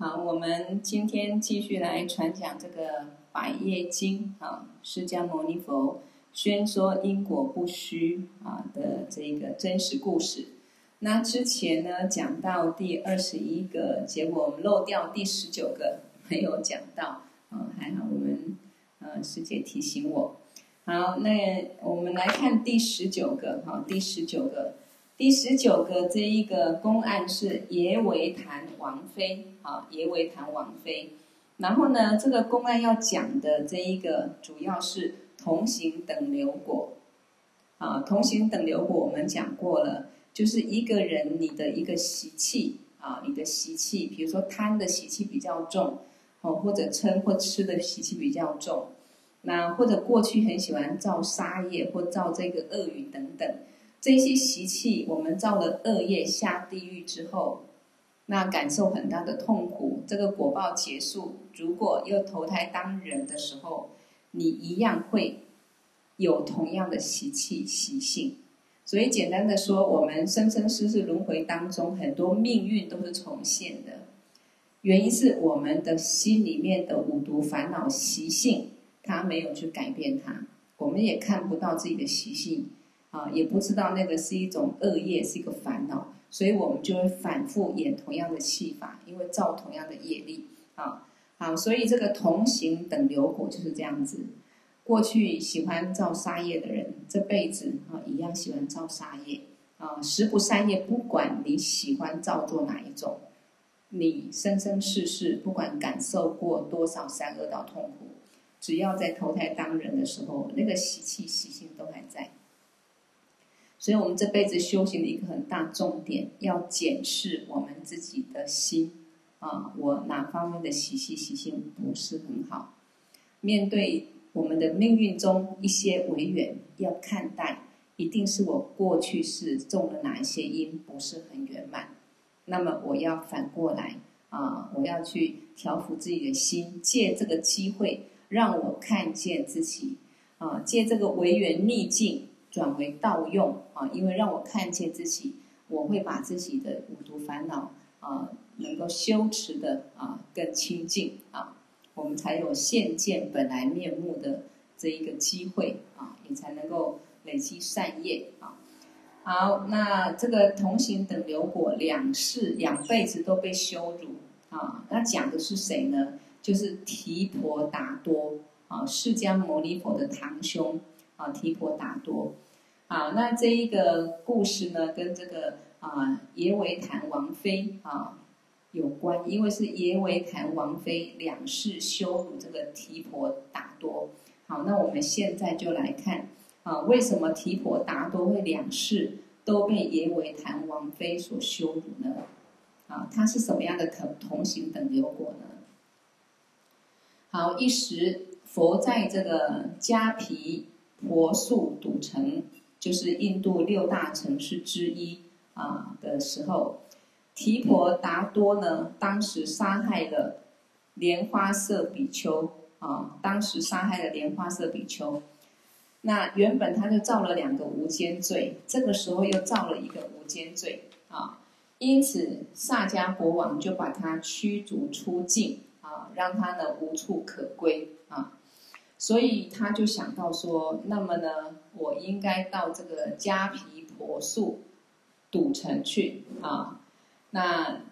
好，我们今天继续来传讲这个《百业经》啊，释迦牟尼佛宣说因果不虚啊的这个真实故事。那之前呢，讲到第二十一个，结果我们漏掉第十九个没有讲到啊，还好我们呃师姐提醒我。好，那我们来看第十九个哈，第十九个。第十九个这一个公案是耶维昙王妃啊，耶维昙王妃。然后呢，这个公案要讲的这一个主要是同行等流果啊，同行等流果我们讲过了，就是一个人你的一个习气啊，你的习气，比如说贪的习气比较重，哦，或者嗔或吃的习气比较重，那或者过去很喜欢造杀业或造这个恶语等等。这些习气，我们造了恶业下地狱之后，那感受很大的痛苦。这个果报结束，如果又投胎当人的时候，你一样会有同样的习气习性。所以简单的说，我们生生世世轮回当中，很多命运都是重现的。原因是我们的心里面的五毒烦恼习性，它没有去改变它，我们也看不到自己的习性。啊，也不知道那个是一种恶业，是一个烦恼，所以我们就会反复演同样的戏法，因为造同样的业力啊。好，所以这个同行等流果就是这样子。过去喜欢造杀业的人，这辈子啊一样喜欢造杀业啊。十不善业，不管你喜欢造作哪一种，你生生世世不管感受过多少善恶道痛苦，只要在投胎当人的时候，那个习气习。所以，我们这辈子修行的一个很大重点，要检视我们自己的心啊，我哪方面的习气习性不是很好？面对我们的命运中一些违缘，要看待，一定是我过去是种了哪一些因，不是很圆满。那么，我要反过来啊，我要去调伏自己的心，借这个机会，让我看见自己啊，借这个违缘逆境。转为盗用啊，因为让我看见自己，我会把自己的五毒烦恼啊，能够修持的啊更清净啊，我们才有现见本来面目的这一个机会啊，也才能够累积善业啊。好，那这个同行等流果两世两辈子都被羞辱啊，那讲的是谁呢？就是提婆达多啊，释迦牟尼佛的堂兄。啊，提婆达多，好，那这一个故事呢，跟这个啊耶维昙王妃啊有关，因为是耶维昙王妃两世羞辱这个提婆达多。好，那我们现在就来看啊，为什么提婆达多会两世都被耶维昙王妃所羞辱呢？啊，他是什么样的同同行等流果呢？好，一时佛在这个迦毗。婆宿赌城，就是印度六大城市之一啊的时候，提婆达多呢，当时杀害了莲花色比丘啊，当时杀害了莲花色比丘。那原本他就造了两个无间罪，这个时候又造了一个无间罪啊，因此萨迦国王就把他驱逐出境啊，让他呢无处可归啊。所以他就想到说，那么呢，我应该到这个迦毗婆宿赌城去啊。那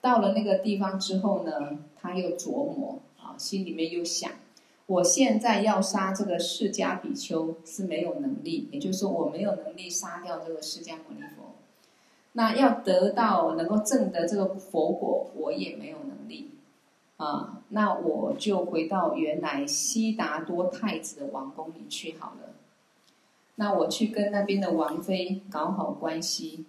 到了那个地方之后呢，他又琢磨啊，心里面又想，我现在要杀这个释迦比丘是没有能力，也就是说我没有能力杀掉这个释迦牟尼佛。那要得到能够证得这个佛果，我也没有能力。啊，那我就回到原来悉达多太子的王宫里去好了。那我去跟那边的王妃搞好关系，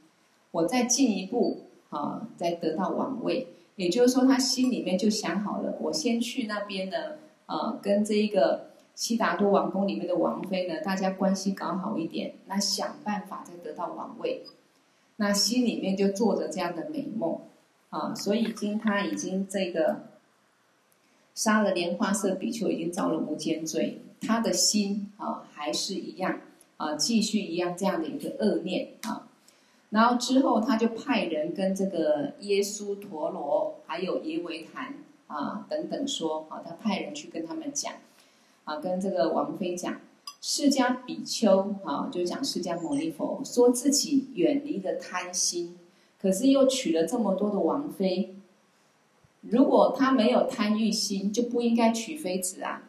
我再进一步啊，再得到王位。也就是说，他心里面就想好了，我先去那边呢，啊，跟这一个悉达多王宫里面的王妃呢，大家关系搞好一点，那想办法再得到王位。那心里面就做着这样的美梦啊，所以经他已经这个。杀了莲花色比丘，已经造了无间罪，他的心啊还是一样啊，继续一样这样的一个恶念啊。然后之后他就派人跟这个耶输陀罗还有耶维昙啊等等说，啊，他派人去跟他们讲，啊，跟这个王妃讲，释迦比丘啊，就讲释迦牟尼佛说自己远离了贪心，可是又娶了这么多的王妃。如果他没有贪欲心，就不应该娶妃子啊！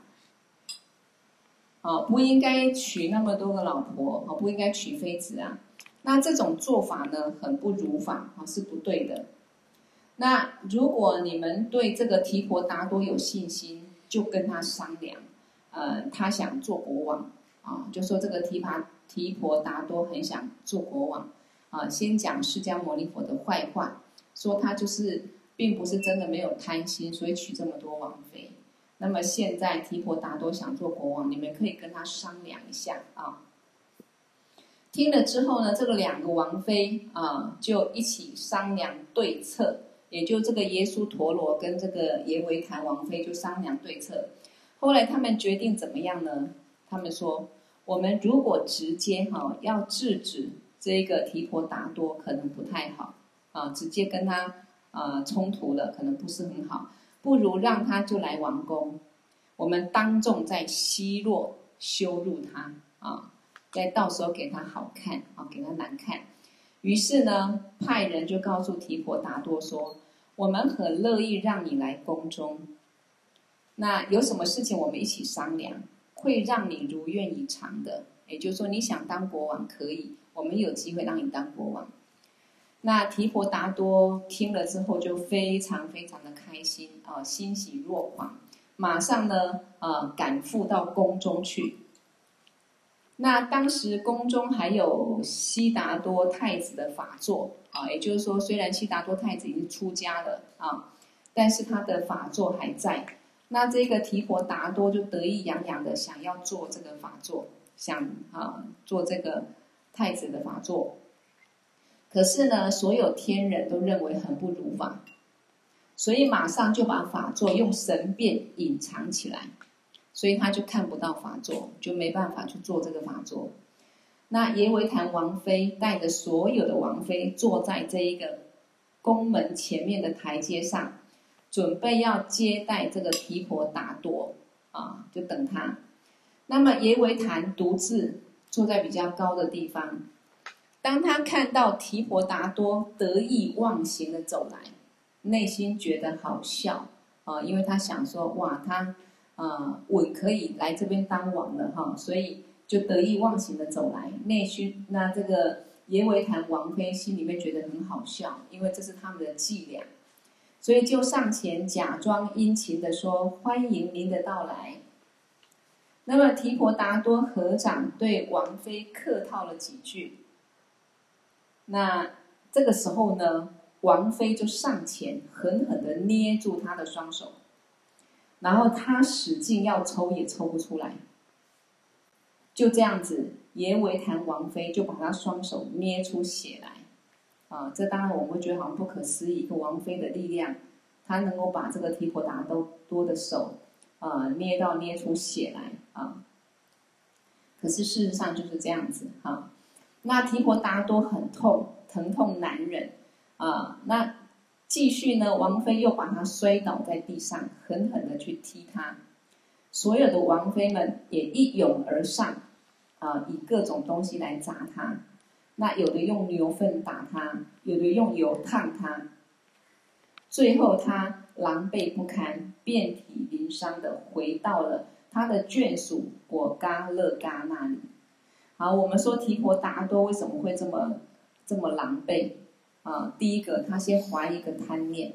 啊，不应该娶那么多个老婆，啊，不应该娶妃子啊！那这种做法呢，很不如法，啊，是不对的。那如果你们对这个提婆达多有信心，就跟他商量，呃，他想做国王，啊，就说这个提婆提婆达多很想做国王，啊，先讲释迦牟尼佛的坏话，说他就是。并不是真的没有贪心，所以娶这么多王妃。那么现在提婆达多想做国王，你们可以跟他商量一下啊。听了之后呢，这个两个王妃啊就一起商量对策，也就这个耶稣陀罗跟这个耶维昙王妃就商量对策。后来他们决定怎么样呢？他们说：我们如果直接哈要制止这个提婆达多，可能不太好啊，直接跟他。呃，冲突了，可能不是很好，不如让他就来王宫，我们当众在奚落羞辱他啊，再到时候给他好看啊，给他难看。于是呢，派人就告诉提婆达多说：“我们很乐意让你来宫中，那有什么事情我们一起商量，会让你如愿以偿的。也就是说，你想当国王可以，我们有机会让你当国王。”那提婆达多听了之后就非常非常的开心啊，欣喜若狂，马上呢啊赶赴到宫中去。那当时宫中还有悉达多太子的法座啊，也就是说，虽然悉达多太子已经出家了啊，但是他的法座还在。那这个提婆达多就得意洋洋的想要做这个法座，想啊做这个太子的法座。可是呢，所有天人都认为很不如法，所以马上就把法座用神变隐藏起来，所以他就看不到法座，就没办法去做这个法座。那耶维昙王妃带着所有的王妃坐在这一个宫门前面的台阶上，准备要接待这个提婆达多啊，就等他。那么耶维昙独自坐在比较高的地方。当他看到提婆达多得意忘形的走来，内心觉得好笑啊，因为他想说哇，他啊稳可以来这边当王了哈，所以就得意忘形的走来。内心那这个耶维昙王妃心里面觉得很好笑，因为这是他们的伎俩，所以就上前假装殷勤的说：“欢迎您的到来。”那么提婆达多合掌对王妃客套了几句。那这个时候呢，王妃就上前狠狠的捏住他的双手，然后他使劲要抽也抽不出来。就这样子，阎维谈王妃就把他双手捏出血来。啊，这当然我们会觉得好像不可思议，一个王妃的力量，他能够把这个提婆达多的手，啊，捏到捏出血来啊。可是事实上就是这样子啊。那提婆达多很痛，疼痛难忍，啊，那继续呢？王妃又把他摔倒在地上，狠狠的去踢他。所有的王妃们也一拥而上，啊，以各种东西来砸他。那有的用牛粪打他，有的用油烫他。最后他狼狈不堪，遍体鳞伤的回到了他的眷属果嘎勒嘎那里。好，我们说提婆达多为什么会这么这么狼狈啊？第一个，他先怀一个贪念，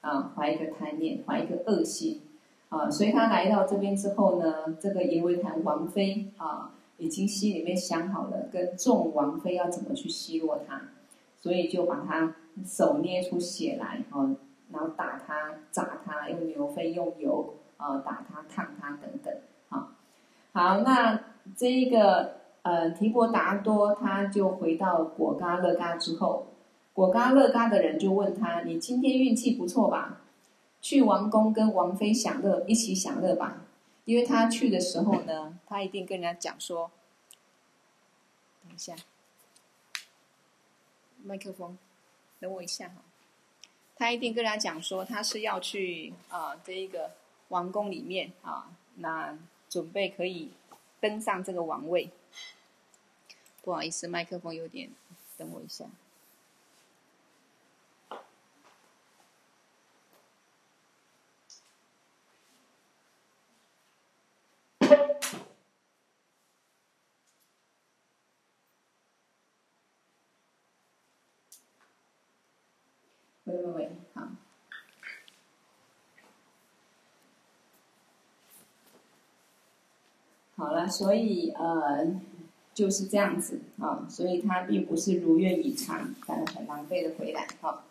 啊，怀一个贪念，怀一个恶心，啊，所以他来到这边之后呢，这个耶维昙王妃啊，已经心里面想好了跟众王妃要怎么去奚落他，所以就把他手捏出血来，啊，然后打他、砸他，用牛粪、用油啊打他、烫他等等，啊，好，那。这一个呃提婆达多，他就回到果嘎乐嘎之后，果嘎乐嘎的人就问他：“你今天运气不错吧？去王宫跟王妃享乐，一起享乐吧。”因为他去的时候呢，他一定跟人家讲说：“等一下，麦克风，等我一下哈。他一定跟人家讲说，他是要去啊、呃、这一个王宫里面啊，那准备可以登上这个王位。不好意思，麦克风有点，等我一下。喂喂喂，好，所以呃就是这样子啊，所以他并不是如愿以偿，反而很狼狈的回来哈。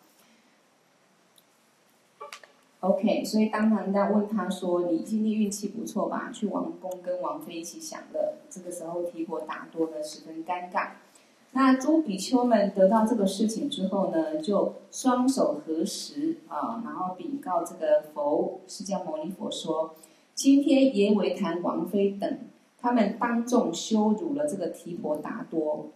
OK，所以当人家问他说：“你今天运气不错吧？去王宫跟王妃一起享乐。”这个时候提婆达多呢十分尴尬。那诸比丘们得到这个事情之后呢，就双手合十啊，然后禀告这个佛释迦牟尼佛说：今天耶维昙王妃等，他们当众羞辱了这个提婆达多。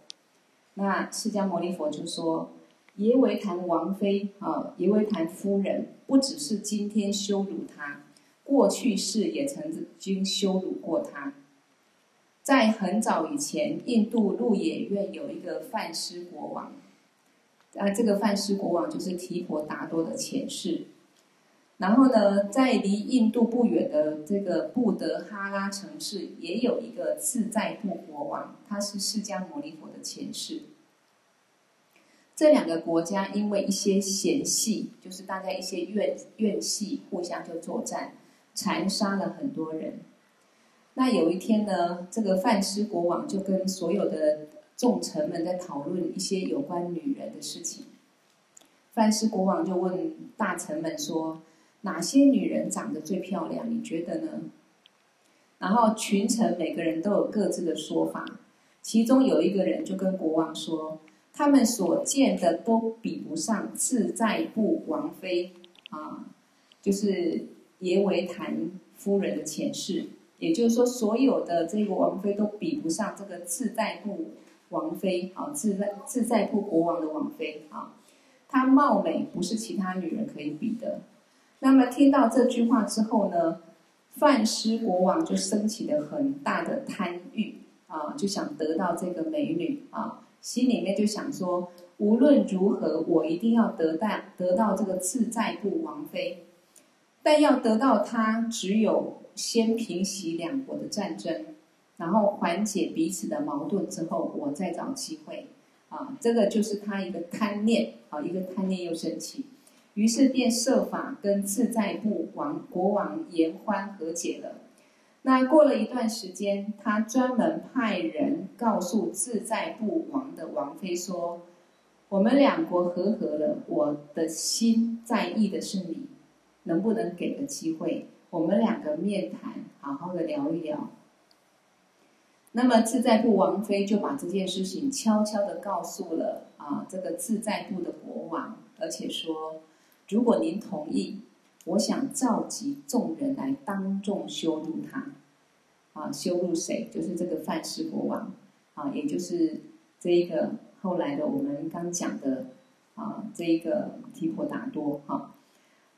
那释迦牟尼佛就说：耶维昙王妃啊，耶维昙夫人，不只是今天羞辱他，过去世也曾经羞辱过他。在很早以前，印度鹿野苑有一个梵师国王，啊，这个梵师国王就是提婆达多的前世。然后呢，在离印度不远的这个布德哈拉城市，也有一个自在部国王，他是释迦牟尼佛的前世。这两个国家因为一些嫌隙，就是大家一些怨怨气，互相就作战，残杀了很多人。那有一天呢，这个梵师国王就跟所有的众臣们在讨论一些有关女人的事情。梵师国王就问大臣们说：“哪些女人长得最漂亮？你觉得呢？”然后群臣每个人都有各自的说法。其中有一个人就跟国王说：“他们所见的都比不上自在部王妃啊，就是耶维昙夫人的前世。”也就是说，所有的这个王妃都比不上这个自在部王妃啊，自在自在部国王的王妃啊，她貌美不是其他女人可以比的。那么听到这句话之后呢，梵师国王就升起了很大的贪欲啊，就想得到这个美女啊，心里面就想说，无论如何，我一定要得到得到这个自在部王妃。但要得到她，只有。先平息两国的战争，然后缓解彼此的矛盾之后，我再找机会。啊，这个就是他一个贪念，啊，一个贪念又生气，于是便设法跟自在部王国王言欢和解了。那过了一段时间，他专门派人告诉自在部王的王妃说：“我们两国和和了，我的心在意的是你，能不能给个机会？”我们两个面谈，好好的聊一聊。那么自在部王妃就把这件事情悄悄的告诉了啊这个自在部的国王，而且说，如果您同意，我想召集众人来当众羞辱他。啊，羞辱谁？就是这个范氏国王啊，也就是这一个后来的我们刚讲的啊这一个提婆达多。哈，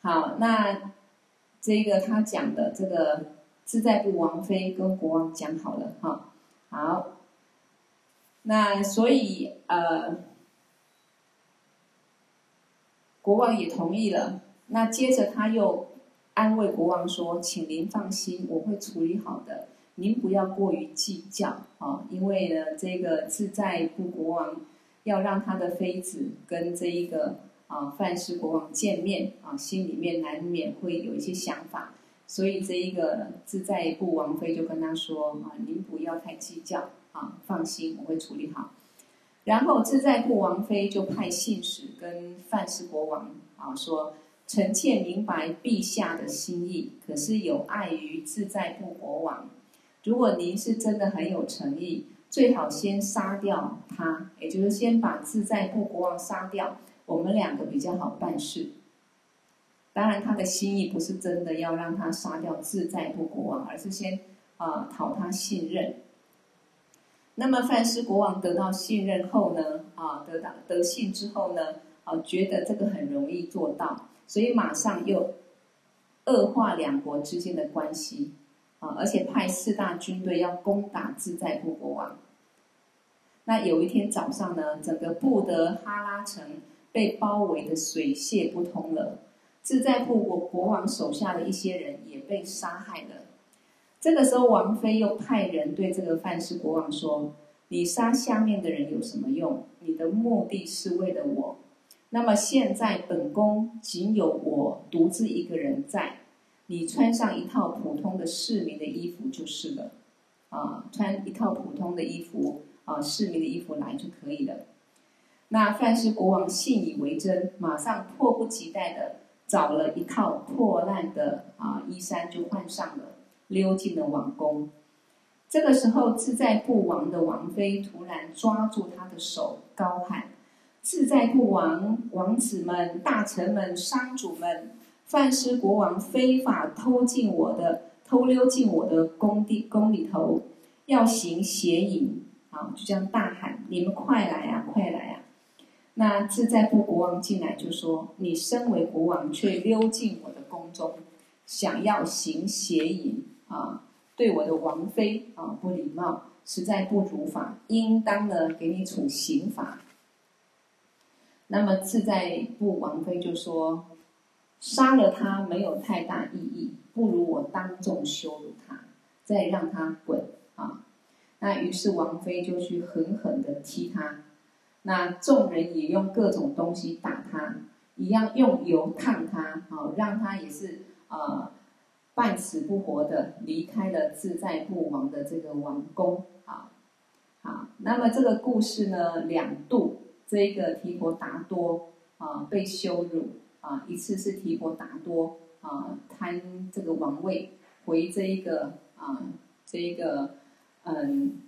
好，那。这一个他讲的这个自在部王妃跟国王讲好了哈，好，那所以呃，国王也同意了。那接着他又安慰国王说：“请您放心，我会处理好的，您不要过于计较啊，因为呢，这个自在部国王要让他的妃子跟这一个。”啊，范氏国王见面啊，心里面难免会有一些想法，所以这一个自在部王妃就跟他说：“啊，您不要太计较啊，放心，我会处理好。”然后自在部王妃就派信使跟范氏国王啊说：“臣妾明白陛下的心意，可是有碍于自在部国王。如果您是真的很有诚意，最好先杀掉他，也就是先把自在部国王杀掉。”我们两个比较好办事。当然，他的心意不是真的要让他杀掉自在部国王，而是先啊讨他信任。那么范斯国王得到信任后呢，啊，得到得信之后呢，啊，觉得这个很容易做到，所以马上又恶化两国之间的关系，啊，而且派四大军队要攻打自在部国王。那有一天早上呢，整个布德哈拉城被包围的水泄不通了，自在部国国王手下的一些人也被杀害了。这个时候，王妃又派人对这个范氏国王说：“你杀下面的人有什么用？你的目的是为了我。那么现在本宫仅有我独自一个人在，你穿上一套普通的市民的衣服就是了。啊，穿一套普通的衣服啊，市民的衣服来就可以了。”那范氏国王信以为真，马上迫不及待的找了一套破烂的啊衣衫就换上了。溜进了王宫，这个时候，自在不王的王妃突然抓住他的手，高喊：“自在不王、王子们、大臣们、商主们，范师国王非法偷进我的、偷溜进我的宫地宫里头，要行邪淫！”啊，就这样大喊：“你们快来啊，快来啊！”那自在不国王进来就说：“你身为国王，却溜进我的宫中，想要行邪淫。”啊，对我的王妃啊不礼貌，实在不如法，应当呢给你处刑罚。那么自在部王妃就说：“杀了他没有太大意义，不如我当众羞辱他，再让他滚啊！”那于是王妃就去狠狠的踢他，那众人也用各种东西打他，一样用油烫他，好让他也是啊。半死不活的离开了自在不王的这个王宫啊，好，那么这个故事呢，两度这个提婆达多啊被羞辱啊，一次是提婆达多啊贪这个王位回这一个啊这一个嗯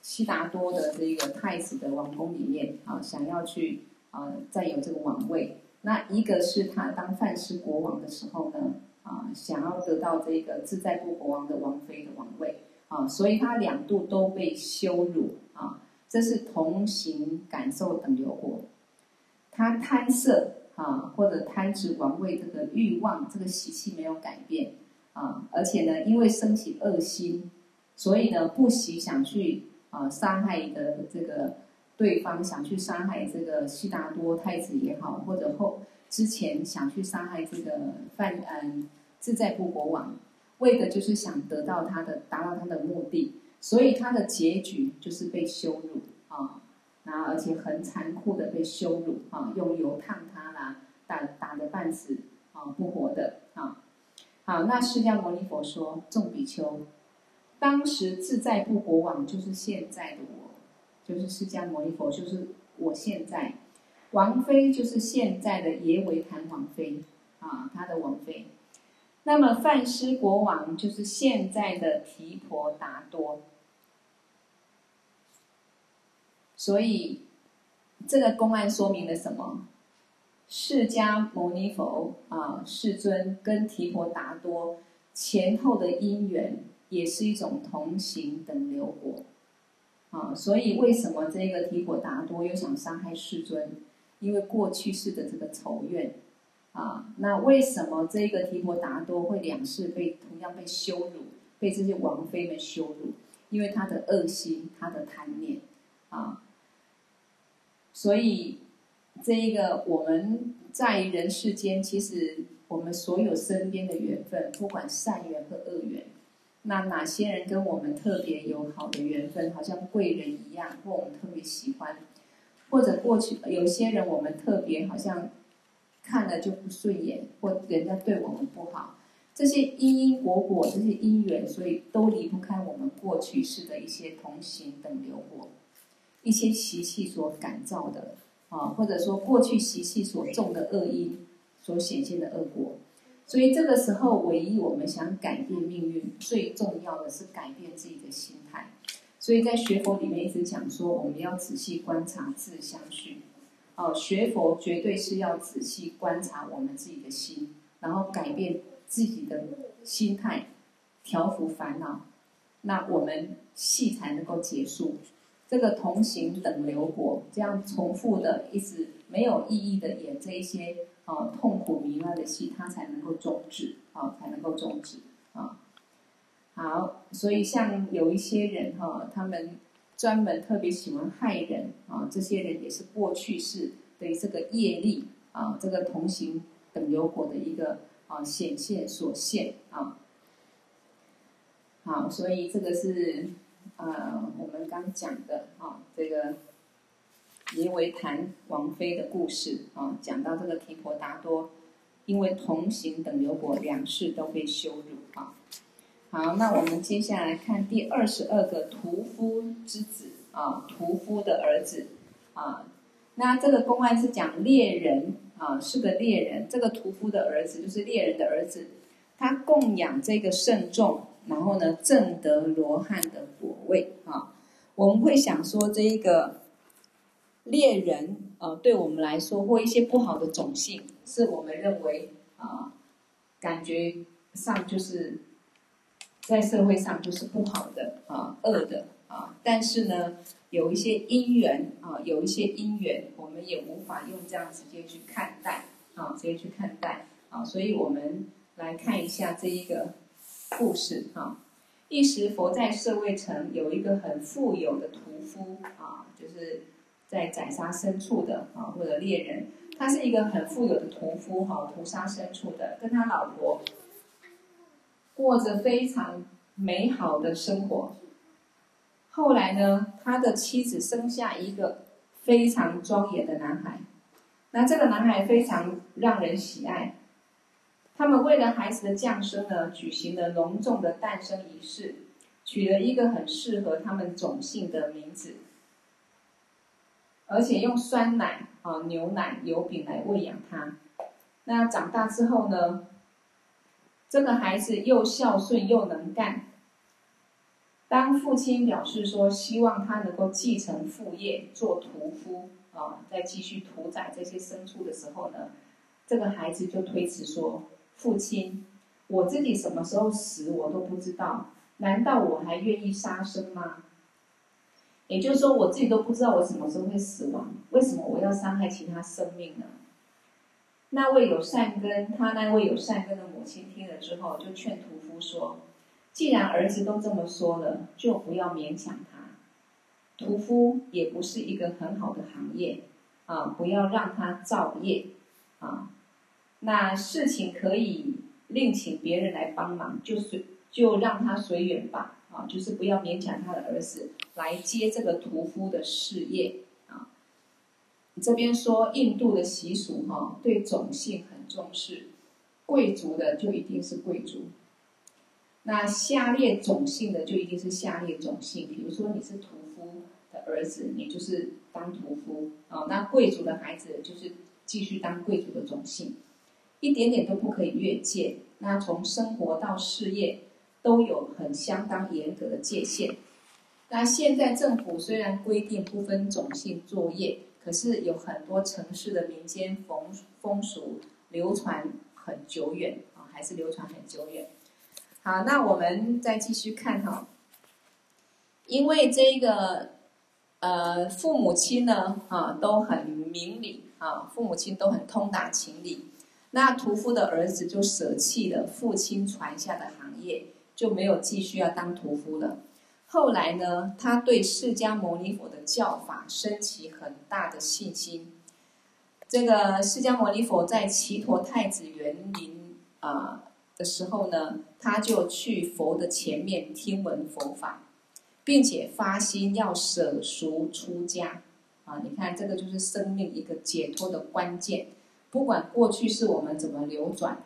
悉达多的这个太子的王宫里面啊，想要去啊占有这个王位，那一个是他当范师国王的时候呢。啊，想要得到这个自在部国王的王妃的王位啊，所以他两度都被羞辱啊，这是同行感受等流果。他贪色啊，或者贪执王位这个欲望，这个习气没有改变啊，而且呢，因为生起恶心，所以呢，不惜想去啊杀害的这个对方，想去杀害这个悉达多太子也好，或者后。之前想去杀害这个犯嗯自在部国王，为的就是想得到他的达到他的目的，所以他的结局就是被羞辱啊，然后而且很残酷的被羞辱啊，用油烫他啦，打打得半死啊不活的啊。好，那释迦牟尼佛说：众比丘，当时自在部国王就是现在的我，就是释迦牟尼佛，就是我现在。王妃就是现在的耶维昙王妃啊，他的王妃。那么范师国王就是现在的提婆达多。所以这个公案说明了什么？释迦牟尼佛啊，世尊跟提婆达多前后的因缘也是一种同行等流果啊。所以为什么这个提婆达多又想伤害世尊？因为过去世的这个仇怨，啊，那为什么这个提婆达多会两世被同样被羞辱，被这些王妃们羞辱？因为他的恶心，他的贪念，啊，所以这一个我们在人世间，其实我们所有身边的缘分，不管善缘和恶缘，那哪些人跟我们特别有好的缘分，好像贵人一样，或我们特别喜欢。或者过去有些人，我们特别好像看了就不顺眼，或人家对我们不好，这些因因果果，这些因缘，所以都离不开我们过去世的一些同行等流果，一些习气所感召的啊，或者说过去习气所种的恶因所显现的恶果，所以这个时候，唯一我们想改变命运，最重要的是改变自己的心态。所以在学佛里面一直讲说，我们要仔细观察自相续。哦，学佛绝对是要仔细观察我们自己的心，然后改变自己的心态，调伏烦恼。那我们戏才能够结束。这个同行等流果，这样重复的一直没有意义的演这一些啊痛苦糜烂的戏，它才能够终止啊，才能够终止。好，所以像有一些人哈、他们专门特别喜欢害人啊，这些人也是过去世的这个业力啊，这个同行等流果的一个啊显现所现啊。好，所以这个是。呃，我们刚讲的啊，这个因为谈王妃的故事啊，讲到这个提婆达多，因为同行等流果两世都被羞辱。好，那我们接下来看第二十二个屠夫之子啊，屠夫的儿子啊。那这个公案是讲猎人啊，是个猎人，这个屠夫的儿子就是猎人的儿子，他供养这个圣众。然后呢，证得罗汉的果位啊！我们会想说，这一个猎人啊，对我们来说，或一些不好的种姓，是我们认为啊，感觉上就是在社会上就是不好的啊，恶的啊。但是呢，有一些因缘啊，有一些因缘，我们也无法用这样直接去看待啊，直接去看待啊。所以我们来看一下这一个。故事哈，一时佛在舍卫城有一个很富有的屠夫啊，就是在宰杀牲畜的啊，或者猎人，他是一个很富有的屠夫哈，屠杀牲畜的，跟他老婆过着非常美好的生活。后来呢，他的妻子生下一个非常庄严的男孩，那这个男孩非常让人喜爱。他们为了孩子的降生呢，举行了隆重的诞生仪式，取了一个很适合他们种姓的名字，而且用酸奶啊、牛奶、油饼来喂养他。那长大之后呢，这个孩子又孝顺又能干。当父亲表示说希望他能够继承父业，做屠夫啊，再继续屠宰这些牲畜的时候呢，这个孩子就推辞说。父亲，我自己什么时候死我都不知道，难道我还愿意杀生吗？也就是说，我自己都不知道我什么时候会死亡，为什么我要伤害其他生命呢？那位有善根，他那位有善根的母亲听了之后，就劝屠夫说：“既然儿子都这么说了，就不要勉强他。屠夫也不是一个很好的行业啊，不要让他造业啊。”那事情可以另请别人来帮忙，就随就让他随缘吧，啊，就是不要勉强他的儿子来接这个屠夫的事业。这边说印度的习俗哈，对种姓很重视，贵族的就一定是贵族，那下列种姓的就一定是下列种姓。比如说你是屠夫的儿子，你就是当屠夫啊，那贵族的孩子就是继续当贵族的种姓。一点点都不可以越界。那从生活到事业，都有很相当严格的界限。那现在政府虽然规定不分种姓作业，可是有很多城市的民间风风俗流传很久远啊，还是流传很久远。好，那我们再继续看哈。因为这个呃父母亲呢啊都很明理啊，父母亲都很通达情理。那屠夫的儿子就舍弃了父亲传下的行业，就没有继续要当屠夫了。后来呢，他对释迦牟尼佛的教法升起很大的信心。这个释迦牟尼佛在只陀太子园林啊的时候呢，他就去佛的前面听闻佛法，并且发心要舍俗出家。啊，你看这个就是生命一个解脱的关键。不管过去是我们怎么流转，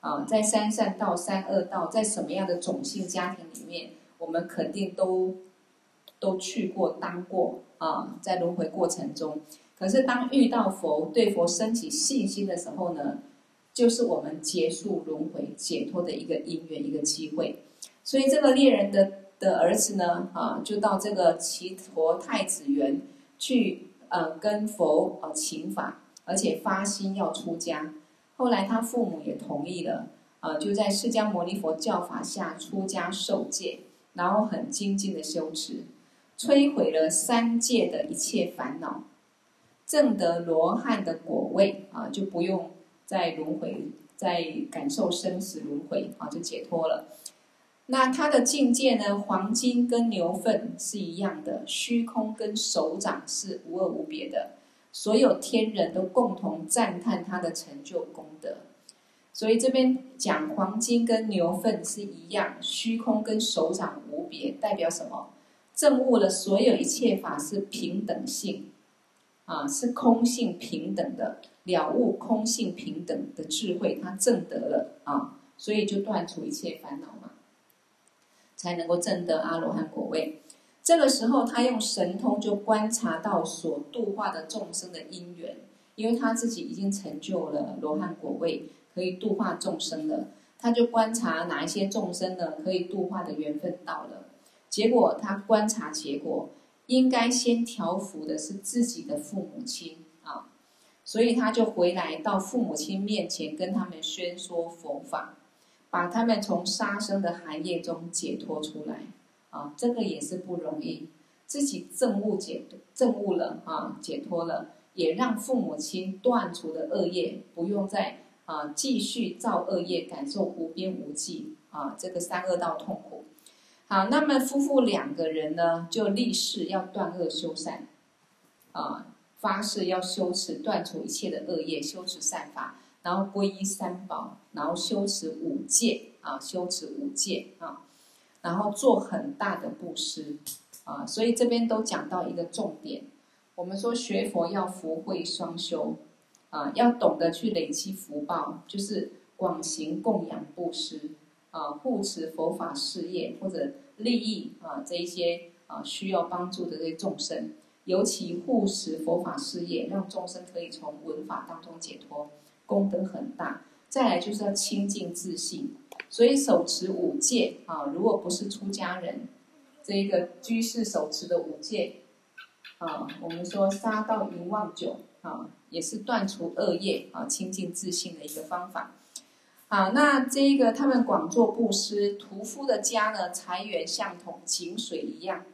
啊，在三善道、三恶道，在什么样的种姓家庭里面，我们肯定都都去过、当过啊，在轮回过程中。可是当遇到佛，对佛升起信心的时候呢，就是我们结束轮回、解脱的一个因缘、一个机会。所以这个猎人的的儿子呢，啊，就到这个只陀太子园去，呃，跟佛呃请法。而且发心要出家，后来他父母也同意了，啊，就在释迦牟尼佛教法下出家受戒，然后很精进的修持，摧毁了三界的一切烦恼，证得罗汉的果位啊，就不用再轮回，再感受生死轮回啊，就解脱了。那他的境界呢？黄金跟牛粪是一样的，虚空跟手掌是无二无别的，所有天人都共同赞叹他的成就功德。所以这边讲黄金跟牛粪是一样，虚空跟手掌无别，代表什么？证悟了所有一切法是平等性，啊，是空性平等的，了悟空性平等的智慧，他证得了啊，所以就断除一切烦恼嘛，才能够证得阿罗汉果位。这个时候，他用神通就观察到所度化的众生的因缘，因为他自己已经成就了罗汉果位。可以度化众生了，他就观察哪一些众生呢？可以度化的缘分到了，结果他观察结果，应该先调伏的是自己的父母亲啊，所以他就回来到父母亲面前，跟他们宣说佛法，把他们从杀生的寒夜中解脱出来啊，这个也是不容易，自己证悟解证悟了啊，解脱了，也让父母亲断除了恶业，不用再。啊，继续造恶业，感受无边无际啊，这个三恶道痛苦。好，那么夫妇两个人呢，就立誓要断恶修善，啊，发誓要修持断除一切的恶业，修持善法，然后皈依三宝，然后修持五戒啊，修持五戒啊，然后做很大的布施啊，所以这边都讲到一个重点，我们说学佛要福慧双修。啊，要懂得去累积福报，就是广行供养布施，啊，护持佛法事业或者利益啊这一些啊需要帮助的这些众生，尤其护持佛法事业，让众生可以从文法当中解脱，功德很大。再来就是要清净自信，所以手持五戒啊，如果不是出家人，这一个居士手持的五戒啊，我们说杀盗淫妄酒啊。也是断除恶业啊，清净自信的一个方法。好，那这个他们广做布施，屠夫的家呢，财源像桶井水一样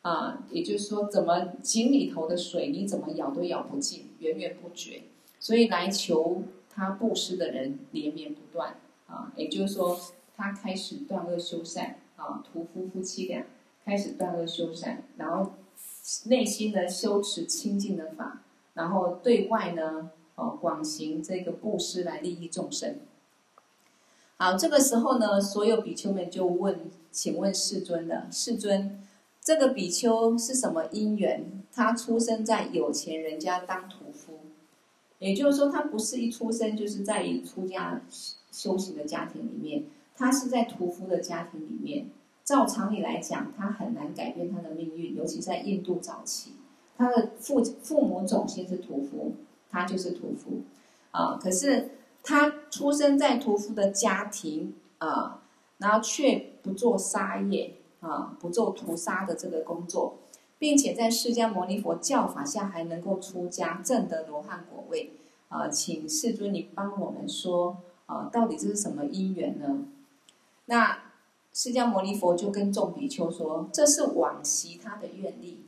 啊，也就是说，怎么井里头的水，你怎么舀都舀不尽，源源不绝。所以来求他布施的人连绵不断啊，也就是说，他开始断恶修善啊，屠夫夫妻俩开始断恶修善，然后内心呢修持清净的法。然后对外呢，哦，广行这个布施来利益众生。好，这个时候呢，所有比丘们就问，请问世尊的世尊，这个比丘是什么因缘？他出生在有钱人家当屠夫，也就是说，他不是一出生就是在出家修行的家庭里面，他是在屠夫的家庭里面。照常理来讲，他很难改变他的命运，尤其在印度早期。他的父父母种姓是屠夫，他就是屠夫，啊，可是他出生在屠夫的家庭啊，然后却不做杀业啊，不做屠杀的这个工作，并且在释迦牟尼佛教法下还能够出家证得罗汉果位啊，请世尊你帮我们说啊，到底这是什么因缘呢？那释迦牟尼佛就跟众比丘说，这是往昔他的愿力。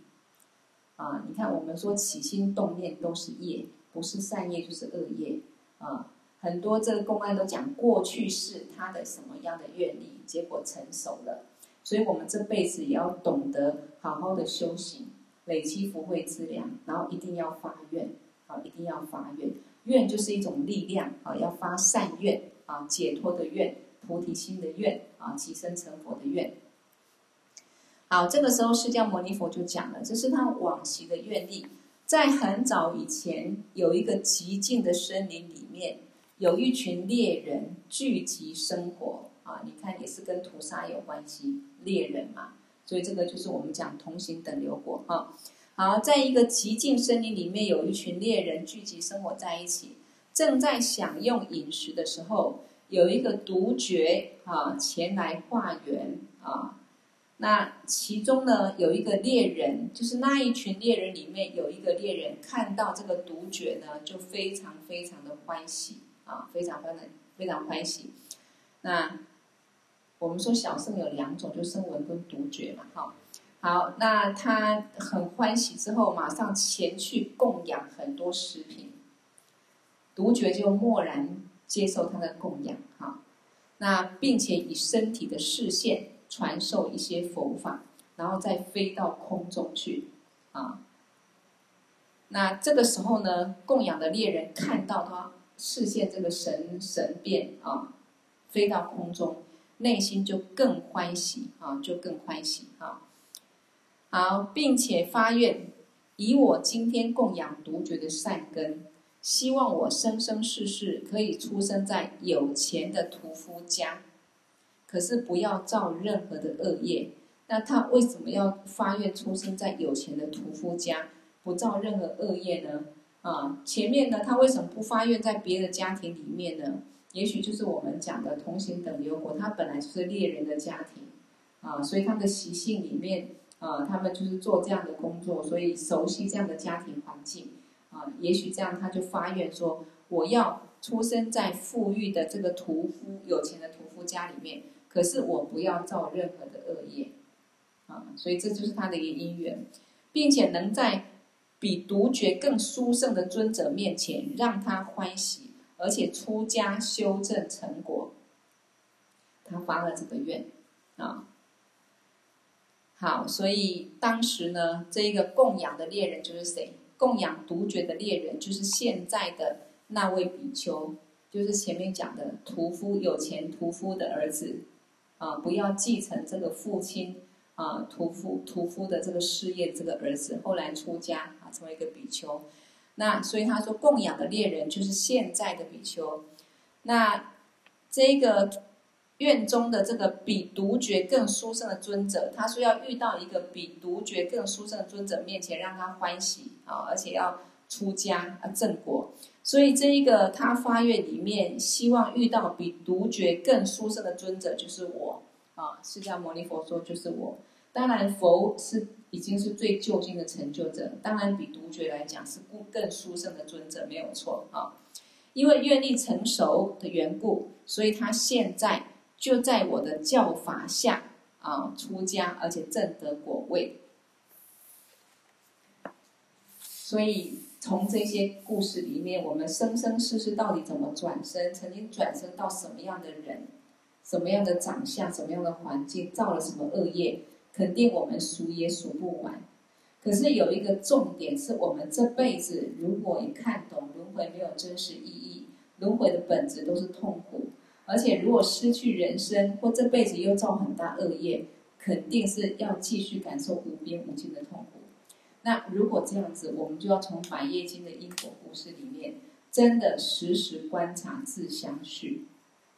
啊，你看，我们说起心动念都是业，不是善业就是恶业啊。很多这个公案都讲过去是他的什么样的愿力，结果成熟了。所以我们这辈子也要懂得好好的修行，累积福慧资粮，然后一定要发愿啊，一定要发愿。愿就是一种力量啊，要发善愿啊，解脱的愿，菩提心的愿啊，即生成佛的愿。好，这个时候释迦牟尼佛就讲了，这是他往昔的愿力。在很早以前，有一个寂静的森林里面，有一群猎人聚集生活啊。你看，也是跟屠杀有关系，猎人嘛。所以这个就是我们讲同行等流果哈。好，在一个寂静森林里面，有一群猎人聚集生活在一起，正在享用饮食的时候，有一个独觉啊前来化缘啊。那其中呢，有一个猎人，就是那一群猎人里面有一个猎人，看到这个独觉呢，就非常非常的欢喜啊，非常非常非常欢喜。那我们说小圣有两种，就声闻跟独觉嘛，哈。好，那他很欢喜之后，马上前去供养很多食品。独觉就默然接受他的供养，哈。那并且以身体的视线传授一些佛法，然后再飞到空中去，啊。那这个时候呢，供养的猎人看到他视线这个神神变啊，飞到空中，内心就更欢喜啊，就更欢喜啊。好，并且发愿，以我今天供养独觉的善根，希望我生生世世可以出生在有钱的屠夫家，可是不要造任何的恶业。那他为什么要发愿出生在有钱的屠夫家？不造任何恶业呢？啊，前面呢，他为什么不发愿在别的家庭里面呢？也许就是我们讲的同行等流果，他本来就是猎人的家庭，啊，所以他的习性里面，啊，他们就是做这样的工作，所以熟悉这样的家庭环境，啊，也许这样他就发愿说，我要出生在富裕的这个屠夫、有钱的屠夫家里面，可是我不要造任何的恶业，啊，所以这就是他的一个因缘，并且能在。比独觉更殊胜的尊者面前，让他欢喜，而且出家修正成果。他发了这个愿啊。好，所以当时呢，这一个供养的猎人就是谁？供养独觉的猎人就是现在的那位比丘，就是前面讲的屠夫，有钱屠夫的儿子啊，不要继承这个父亲。啊，屠夫屠夫的这个事业，这个儿子后来出家啊，成为一个比丘。那所以他说，供养的猎人就是现在的比丘。那这个院中的这个比独觉更殊胜的尊者，他说要遇到一个比独觉更殊胜的尊者面前，让他欢喜啊，而且要出家啊，正果。所以这一个他发愿里面，希望遇到比独觉更殊胜的尊者，就是我。啊，释迦牟尼佛说就是我。当然，佛是已经是最究竟的成就者，当然比独觉来讲是更殊胜的尊者，没有错啊。因为愿力成熟的缘故，所以他现在就在我的教法下啊出家，而且证得果位。所以从这些故事里面，我们生生世世到底怎么转生，曾经转生到什么样的人？什么样的长相，什么样的环境，造了什么恶业，肯定我们数也数不完。可是有一个重点，是我们这辈子如果你看懂轮回没有真实意义，轮回的本质都是痛苦，而且如果失去人生，或这辈子又造很大恶业，肯定是要继续感受无边无尽的痛苦。那如果这样子，我们就要从《百业经》的因果故事里面，真的时时观察自相续。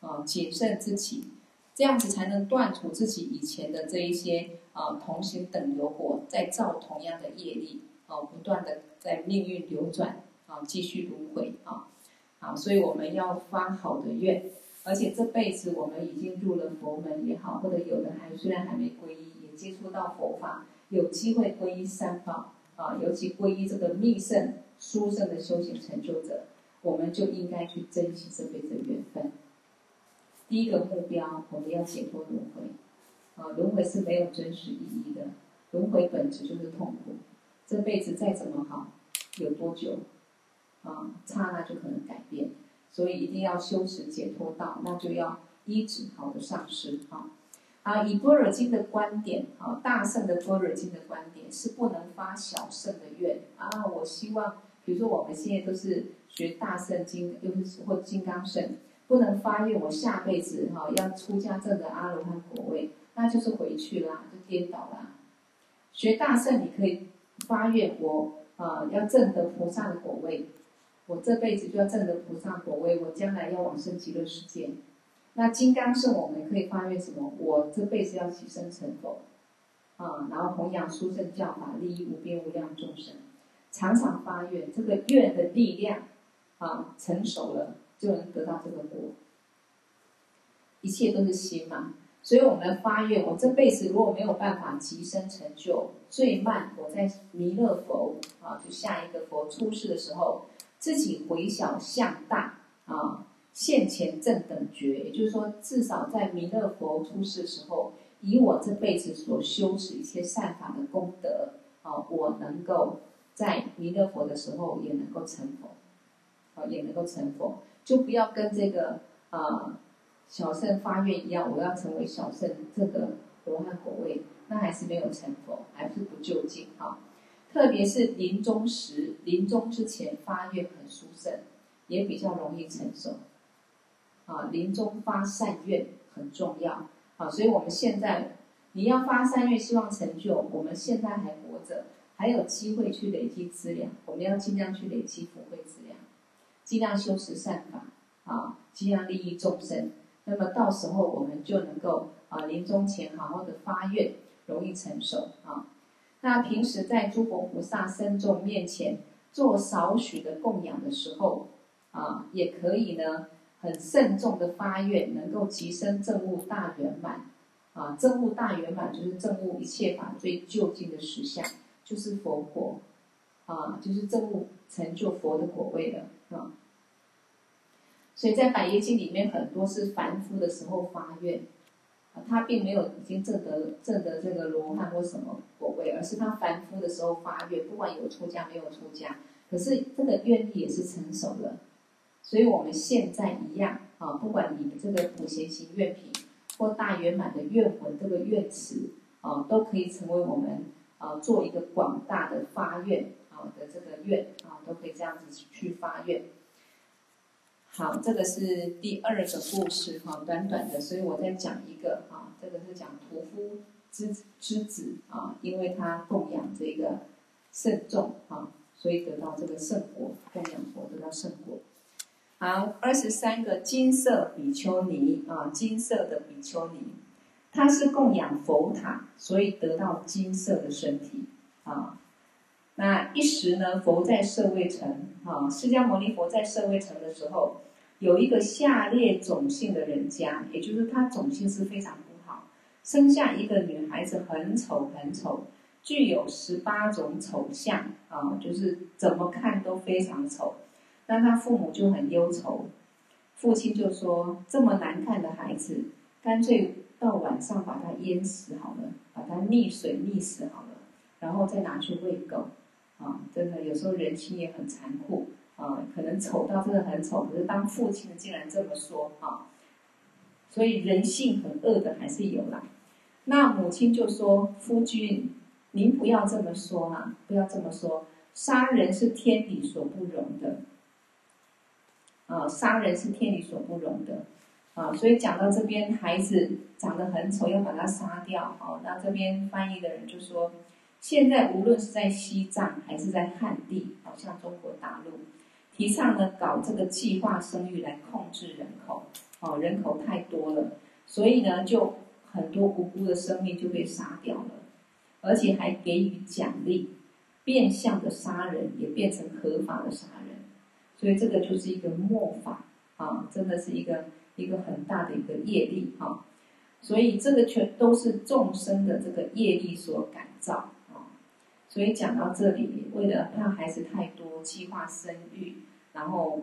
啊，谨慎自己，这样子才能断除自己以前的这一些啊同行等流果，再造同样的业力，啊，不断的在命运流转，啊，继续轮回，啊，啊，所以我们要发好的愿，而且这辈子我们已经入了佛门也好，或者有的还虽然还没皈依，也接触到佛法，有机会皈依三宝，啊，尤其皈依这个密圣、殊胜的修行成就者，我们就应该去珍惜这辈子的缘分。第一个目标，我们要解脱轮回，啊，轮回是没有真实意义的，轮回本质就是痛苦。这辈子再怎么好，有多久？啊，刹那就可能改变，所以一定要修持解脱道，那就要依止好的上师，啊，啊，以般若经的观点，啊，大圣的般若经的观点是不能发小圣的愿啊，我希望，比如说我们现在都是学大圣经，又是或金刚圣。不能发愿我下辈子哈要出家证得阿罗汉果位，那就是回去啦，就颠倒啦。学大圣你可以发愿我啊要证得菩萨的果位，我这辈子就要证得菩萨果位，我将来要往生极乐世界。那金刚圣我们可以发愿什么？我这辈子要起身成佛，啊，然后弘扬殊胜教法，利益无边无量众生，常常发愿，这个愿的力量啊成熟了。就能得到这个果，一切都是心嘛，所以我们发愿，我这辈子如果没有办法即生成就，最慢我在弥勒佛啊，就下一个佛出世的时候，自己回小向大啊，现前正等觉，也就是说，至少在弥勒佛出世的时候，以我这辈子所修持一些善法的功德，啊，我能够在弥勒佛的时候也能够成佛，啊，也能够成佛，就不要跟这个啊小圣发愿一样，我要成为小圣这个罗汉果位，那还是没有成佛，还是不究竟啊。特别是临终时，临终之前发愿很殊胜，也比较容易成熟。啊，临终发善愿很重要。啊，所以我们现在你要发善愿，希望成就。我们现在还活着，还有机会去累积资粮，我们要尽量去累积福慧资粮，尽量修持善法，啊，尽量利益众生。那么到时候我们就能够啊，临终前好好的发愿，容易成熟啊。那平时在诸佛菩萨僧众面前做少许的供养的时候，啊，也可以呢，很慎重的发愿，能够即生证悟大圆满，啊，证悟大圆满就是证悟一切法最究竟的实相，就是佛果，啊，就是证悟成就佛的果位的，啊。所以在百业经里面，很多是凡夫的时候发愿。他并没有已经证得证得这个罗汉或什么果位，而是他凡夫的时候发愿，不管有出家没有出家，可是这个愿力也是成熟了。所以我们现在一样啊，不管你这个普贤行愿品或大圆满的愿魂这个愿词啊，都可以成为我们啊做一个广大的发愿啊的这个愿啊，都可以这样子去发愿。好，这个是第二个故事哈，短短的，所以我再讲一个啊，这个是讲屠夫之之子啊，因为他供养这个圣众啊，所以得到这个圣果，供养佛得到圣果。好，二十三个金色比丘尼啊，金色的比丘尼，他是供养佛塔，所以得到金色的身体啊。那一时呢，佛在舍卫城啊，释迦牟尼佛在舍卫城的时候。有一个下列种姓的人家，也就是他种姓是非常不好，生下一个女孩子很丑很丑，具有十八种丑相啊，就是怎么看都非常丑。那他父母就很忧愁，父亲就说：这么难看的孩子，干脆到晚上把他淹死好了，把他溺水溺死好了，然后再拿去喂狗。啊，真的有时候人心也很残酷。啊，可能丑到真的很丑，可是当父亲的竟然这么说啊，所以人性很恶的还是有啦。那母亲就说：“夫君，您不要这么说啊，不要这么说，杀人是天理所不容的。啊，杀人是天理所不容的。啊，所以讲到这边，孩子长得很丑，要把他杀掉。啊，那这边翻译的人就说：现在无论是在西藏还是在汉地，好像中国大陆。”提倡呢，搞这个计划生育来控制人口，哦，人口太多了，所以呢，就很多无辜的生命就被杀掉了，而且还给予奖励，变相的杀人也变成合法的杀，所以这个就是一个末法啊，真的是一个一个很大的一个业力啊，所以这个全都是众生的这个业力所感召啊，所以讲到这里，为了怕孩子太多，计划生育。然后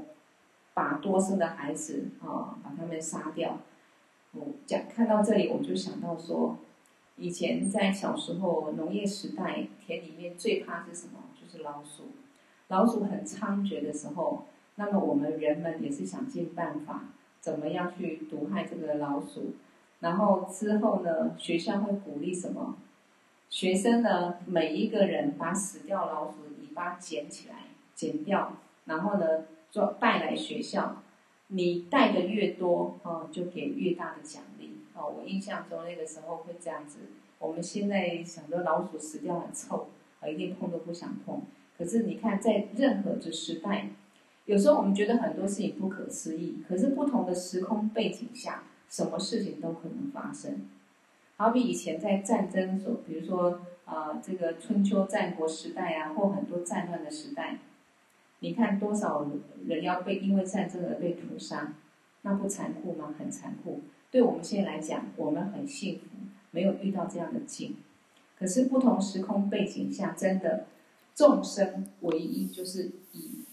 把多生的孩子啊，把他们杀掉。我讲看到这里，我就想到说，以前在小时候农业时代，田里面最怕是什么？就是老鼠。老鼠很猖獗的时候，那么我们人们也是想尽办法，怎么样去毒害这个老鼠。然后之后呢，学校会鼓励什么？学生呢，每一个人把死掉老鼠的尾巴捡起来，剪掉。然后呢，做带来学校，你带的越多，哦，就给越大的奖励。哦，我印象中那个时候会这样子。我们现在想着老鼠死掉很臭，啊，一定碰都不想碰。可是你看，在任何的时代，有时候我们觉得很多事情不可思议，可是不同的时空背景下，什么事情都可能发生。好比以前在战争所，比如说啊，这个春秋战国时代啊，或很多战乱的时代。你看多少人要被因为战争而被屠杀，那不残酷吗？很残酷。对我们现在来讲，我们很幸福，没有遇到这样的境。可是不同时空背景下，真的众生唯一就是以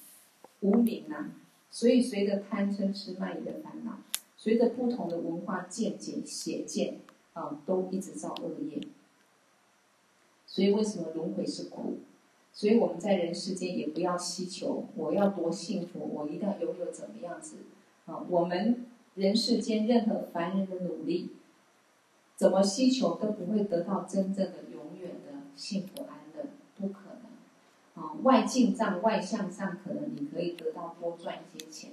无明啊，所以随着贪嗔痴慢疑的烦恼，随着不同的文化见解邪见啊，都一直造恶业。所以为什么轮回是苦？所以我们在人世间也不要希求我要多幸福，我一定要拥有怎么样子啊？我们人世间任何凡人的努力，怎么希求都不会得到真正的永远的幸福安乐，不可外境上、外向上，可能你可以得到多赚一些钱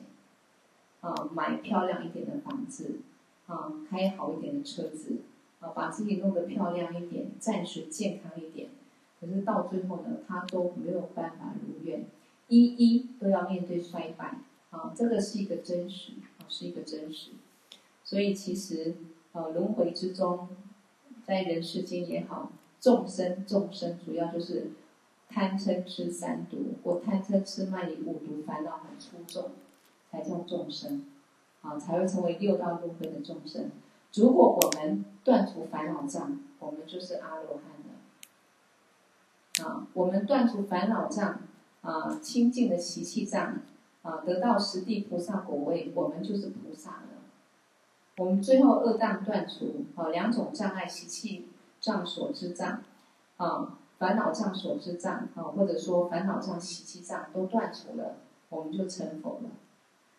啊，买漂亮一点的房子啊，开好一点的车子啊，把自己弄得漂亮一点，暂时健康一点。可是到最后呢，他都没有办法如愿，一一都要面对衰败啊！这个是一个真实啊，是一个真实。所以其实呃，轮回之中，在人世间也好，众生众生主要就是贪嗔痴三毒，或贪嗔痴慢疑五毒烦恼很粗重，才叫众生啊，才会成为六道轮回的众生。如果我们断除烦恼障，我们就是阿罗汉了。啊，我们断除烦恼障，啊，清净的习气障，啊，得到十地菩萨果位，我们就是菩萨了。我们最后二障断除，啊，两种障碍，习气障所知障，啊，烦恼障所知障，啊，或者说烦恼障、习气障都断除了，我们就成佛了。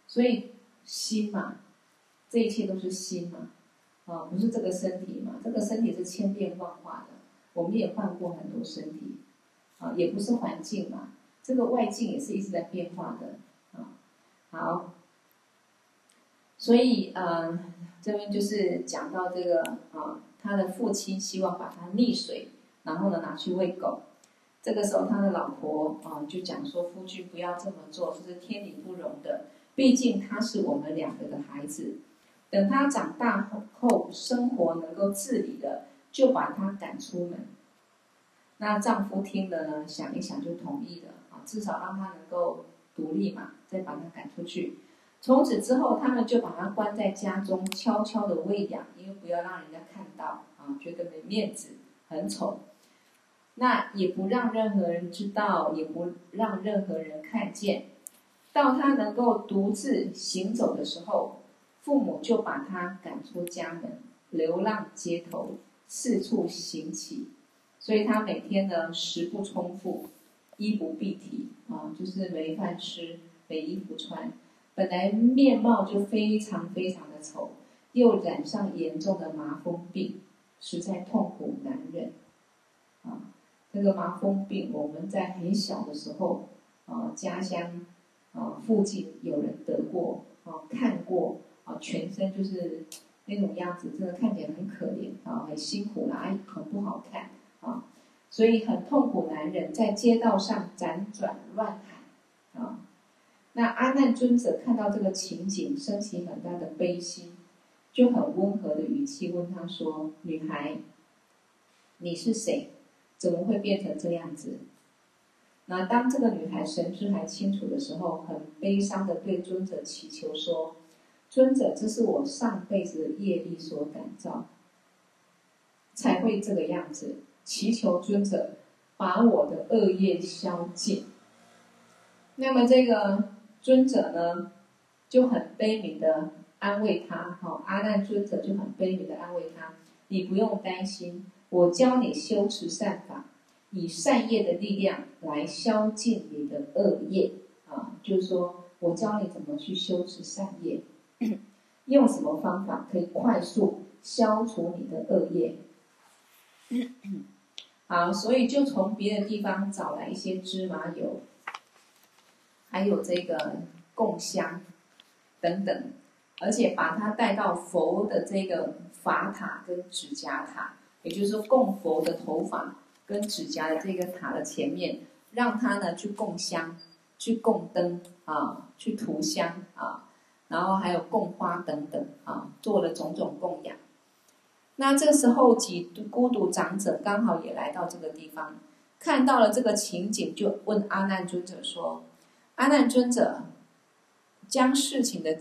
所以心嘛，这一切都是心嘛，啊，不是这个身体嘛，这个身体是千变万化的，我们也换过很多身体。啊，也不是环境嘛，这个外境也是一直在变化的啊。好，所以呃，这边就是讲到这个啊，他的父亲希望把他溺水，然后呢拿去喂狗。这个时候他的老婆啊就讲说：“夫君不要这么做，这是天理不容的。毕竟他是我们两个的孩子，等他长大后，后生活能够自理的，就把他赶出门。”那丈夫听了呢，想一想就同意了啊，至少让他能够独立嘛，再把他赶出去。从此之后，他们就把他关在家中，悄悄的喂养，因为不要让人家看到啊，觉得没面子，很丑。那也不让任何人知道，也不让任何人看见。到他能够独自行走的时候，父母就把他赶出家门，流浪街头，四处行乞。所以他每天呢，食不充腹，衣不蔽体啊，就是没饭吃，没衣服穿。本来面貌就非常非常的丑，又染上严重的麻风病，实在痛苦难忍。啊，这个麻风病，我们在很小的时候啊，家乡啊附近有人得过啊，看过啊，全身就是那种样子，真的看起来很可怜啊，很辛苦啦，很不好看。啊，所以很痛苦难忍，在街道上辗转乱喊啊。那阿难尊者看到这个情景，升起很大的悲心，就很温和的语气问他说：“女孩，你是谁？怎么会变成这样子？”那当这个女孩神志还清楚的时候，很悲伤的对尊者祈求说：“尊者，这是我上辈子的业力所感召，才会这个样子。”祈求尊者把我的恶业消尽。那么这个尊者呢，就很悲悯的安慰他。哈，阿难尊者就很悲悯的安慰他：你不用担心，我教你修持善法，以善业的力量来消尽你的恶业。啊，就是说我教你怎么去修持善业，用什么方法可以快速消除你的恶业。好，所以就从别的地方找来一些芝麻油，还有这个供香等等，而且把它带到佛的这个法塔跟指甲塔，也就是说供佛的头发跟指甲的这个塔的前面，让他呢去供香、去供灯啊、去涂香啊，然后还有供花等等啊，做了种种供养。那这时候，几孤独长者刚好也来到这个地方，看到了这个情景，就问阿难尊者说：“阿难尊者，将事情的，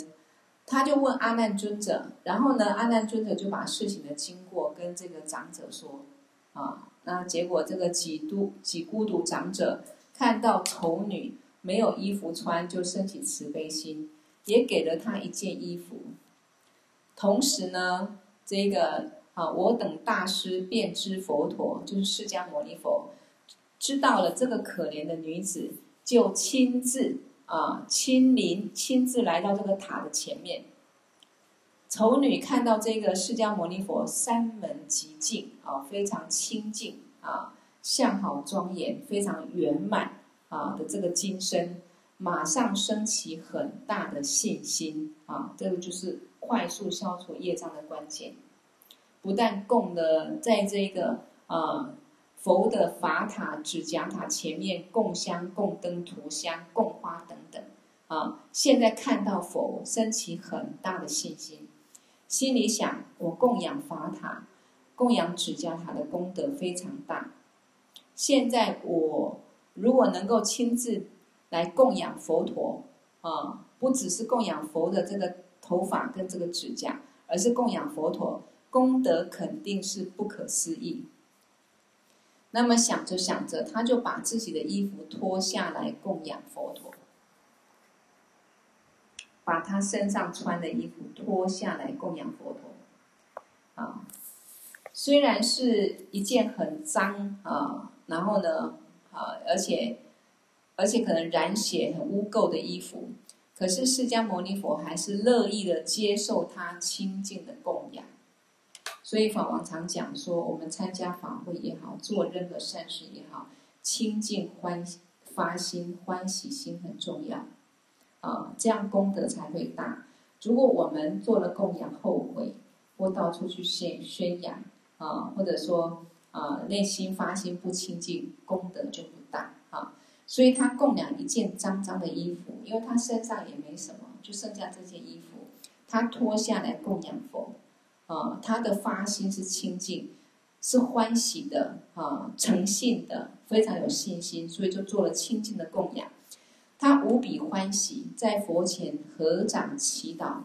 他就问阿难尊者，然后呢，阿难尊者就把事情的经过跟这个长者说，啊，那结果这个几独几孤独长者看到丑女没有衣服穿，就升起慈悲心，也给了她一件衣服。同时呢，这个啊，我等大师便知佛陀就是释迦牟尼佛，知道了这个可怜的女子，就亲自啊亲临，亲自来到这个塔的前面。丑女看到这个释迦牟尼佛三门极净啊，非常清净啊，相好庄严，非常圆满啊的这个金身，马上升起很大的信心啊，这个就是快速消除业障的关键。不但供了在这个啊佛的法塔、指甲塔前面供香、供灯、涂香、供花等等啊，现在看到佛升起很大的信心。心里想：我供养法塔、供养指甲塔的功德非常大。现在我如果能够亲自来供养佛陀，啊，不只是供养佛的这个头发跟这个指甲，而是供养佛陀，功德肯定是不可思议。那么想着想着，他就把自己的衣服脱下来供养佛陀。把他身上穿的衣服脱下来供养佛陀，啊，虽然是一件很脏啊，然后呢，啊，而且而且可能染血很污垢的衣服，可是释迦牟尼佛还是乐意的接受他清净的供养。所以法王常讲说，我们参加法会也好，做任何善事也好，清净欢发心欢喜心很重要。啊，这样功德才会大。如果我们做了供养后悔，或到处去宣宣扬啊，或者说啊内心发心不清净，功德就不大啊。所以他供养一件脏脏的衣服，因为他身上也没什么，就剩下这件衣服，他脱下来供养佛啊。他的发心是清净，是欢喜的啊，诚信的，非常有信心，所以就做了清净的供养。他无比欢喜，在佛前合掌祈祷。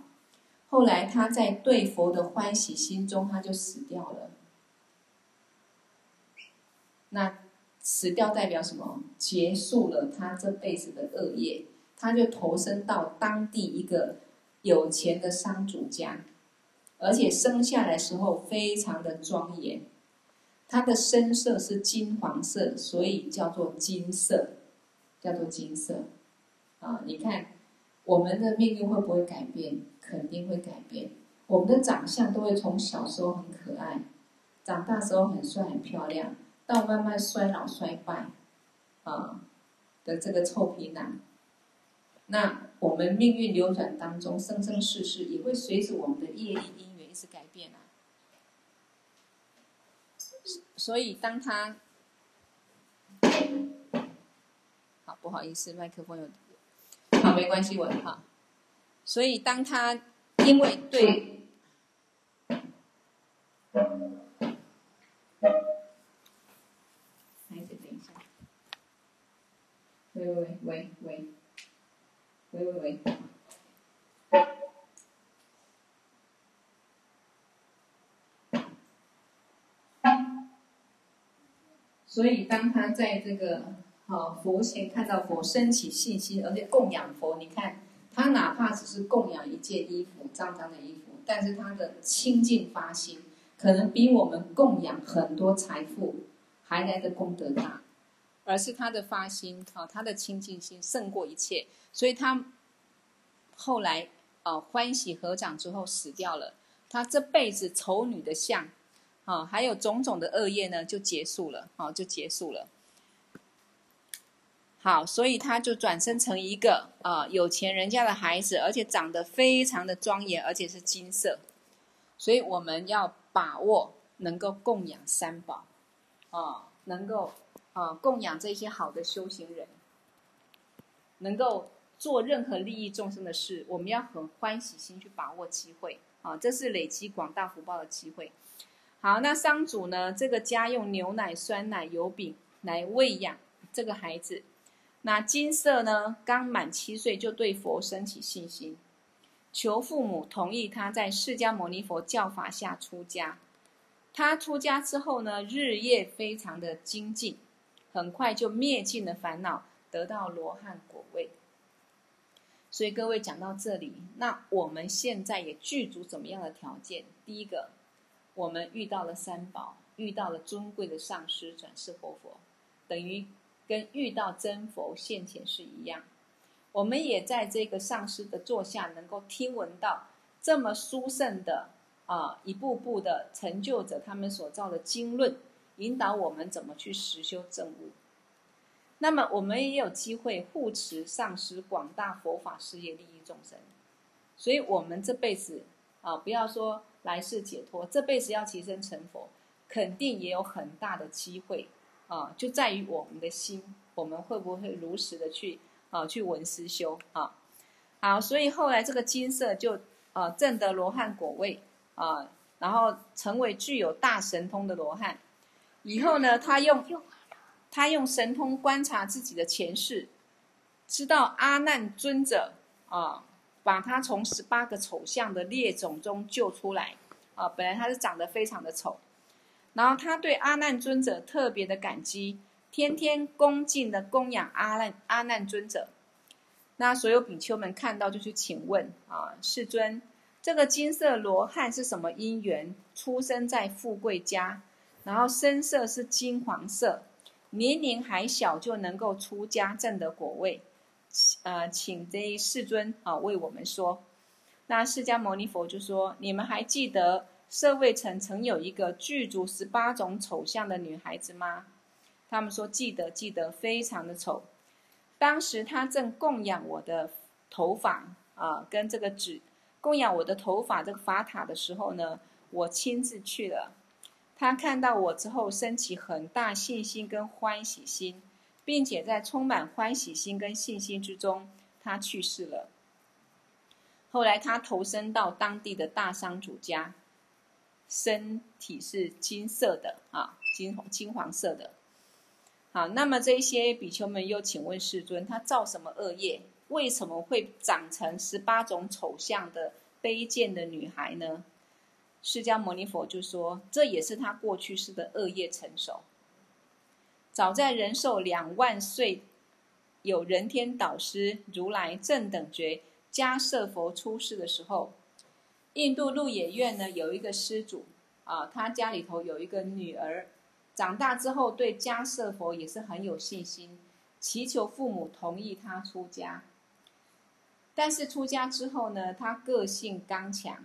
后来他在对佛的欢喜心中，他就死掉了。那死掉代表什么？结束了他这辈子的恶业，他就投身到当地一个有钱的商主家，而且生下来时候非常的庄严。它的身色是金黄色，所以叫做金色，叫做金色。啊，你看，我们的命运会不会改变？肯定会改变。我们的长相都会从小时候很可爱，长大时候很帅很漂亮，到慢慢衰老衰败，啊的这个臭皮囊。那我们命运流转当中，生生世世也会随着我们的业力因缘一直改变啊。所以当他，好不好意思，麦克风有。好，没关系，我哈。所以，当他因为对，孩子，等一下，喂喂喂喂喂，喂喂喂。所以，当他在这个。好，佛前看到佛，升起信心，而且供养佛。你看，他哪怕只是供养一件衣服，脏脏的衣服，但是他的清净发心，可能比我们供养很多财富还来的功德大。而是他的发心，啊，他的清净心胜过一切。所以他后来啊，欢喜合掌之后死掉了。他这辈子丑女的相，啊，还有种种的恶业呢，就结束了，啊，就结束了。好，所以他就转生成一个啊、有钱人家的孩子，而且长得非常的庄严，而且是金色。所以我们要把握能够供养三宝，啊、能够、呃、供养这些好的修行人，能够做任何利益众生的事，我们要很欢喜心去把握机会啊、这是累积广大福报的机会。好，那商主呢，这个家用牛奶、酸奶、油饼来喂养这个孩子。那金色呢？刚满七岁就对佛生起信心，求父母同意他在释迦牟尼佛教法下出家。他出家之后呢，日夜非常的精进，很快就灭尽了烦恼，得到罗汉果位。所以各位讲到这里，那我们现在也具足怎么样的条件？第一个，我们遇到了三宝，遇到了尊贵的上师转世活佛，等于跟遇到真佛现前是一样。我们也在这个上师的座下，能够听闻到这么殊胜的啊，一步步的成就着他们所造的经论，引导我们怎么去实修正悟。那么我们也有机会护持上师广大佛法事业，利益众生。所以，我们这辈子啊，不要说来世解脱，这辈子要提升成佛，肯定也有很大的机会啊，就在于我们的心，我们会不会如实的去啊去闻思修啊？好，所以后来这个金色就啊证得罗汉果位啊，然后成为具有大神通的罗汉。以后呢，他用。他用神通观察自己的前世，知道阿难尊者啊，把他从十八个丑相的劣种中救出来啊。本来他是长得非常的丑，然后他对阿难尊者特别的感激，天天恭敬的供养阿难阿难尊者。那所有比丘们看到就去请问啊，世尊，这个金色罗汉是什么因缘出生在富贵家，然后身色是金黄色。年龄还小就能够出家证得果位，呃，请这一世尊啊为我们说。那释迦牟尼佛就说：你们还记得舍卫城曾有一个具足十八种丑相的女孩子吗？他们说记得，记得，非常的丑。当时她正供养我的头发啊，跟这个纸供养我的头发这个法塔的时候呢，我亲自去了。他看到我之后，升起很大信心跟欢喜心，并且在充满欢喜心跟信心之中，他去世了。后来他投身到当地的大商主家，身体是金色的啊，金金黄色的。好，那么这些比丘们又请问世尊，他造什么恶业，为什么会长成十八种丑相的卑贱的女孩呢？释迦牟尼佛就说：“这也是他过去世的恶业成熟。早在人寿两万岁，有人天导师如来正等觉迦叶佛出世的时候，印度鹿野苑呢有一个施主啊，他家里头有一个女儿，长大之后对迦叶佛也是很有信心，祈求父母同意他出家。但是出家之后呢，他个性刚强。”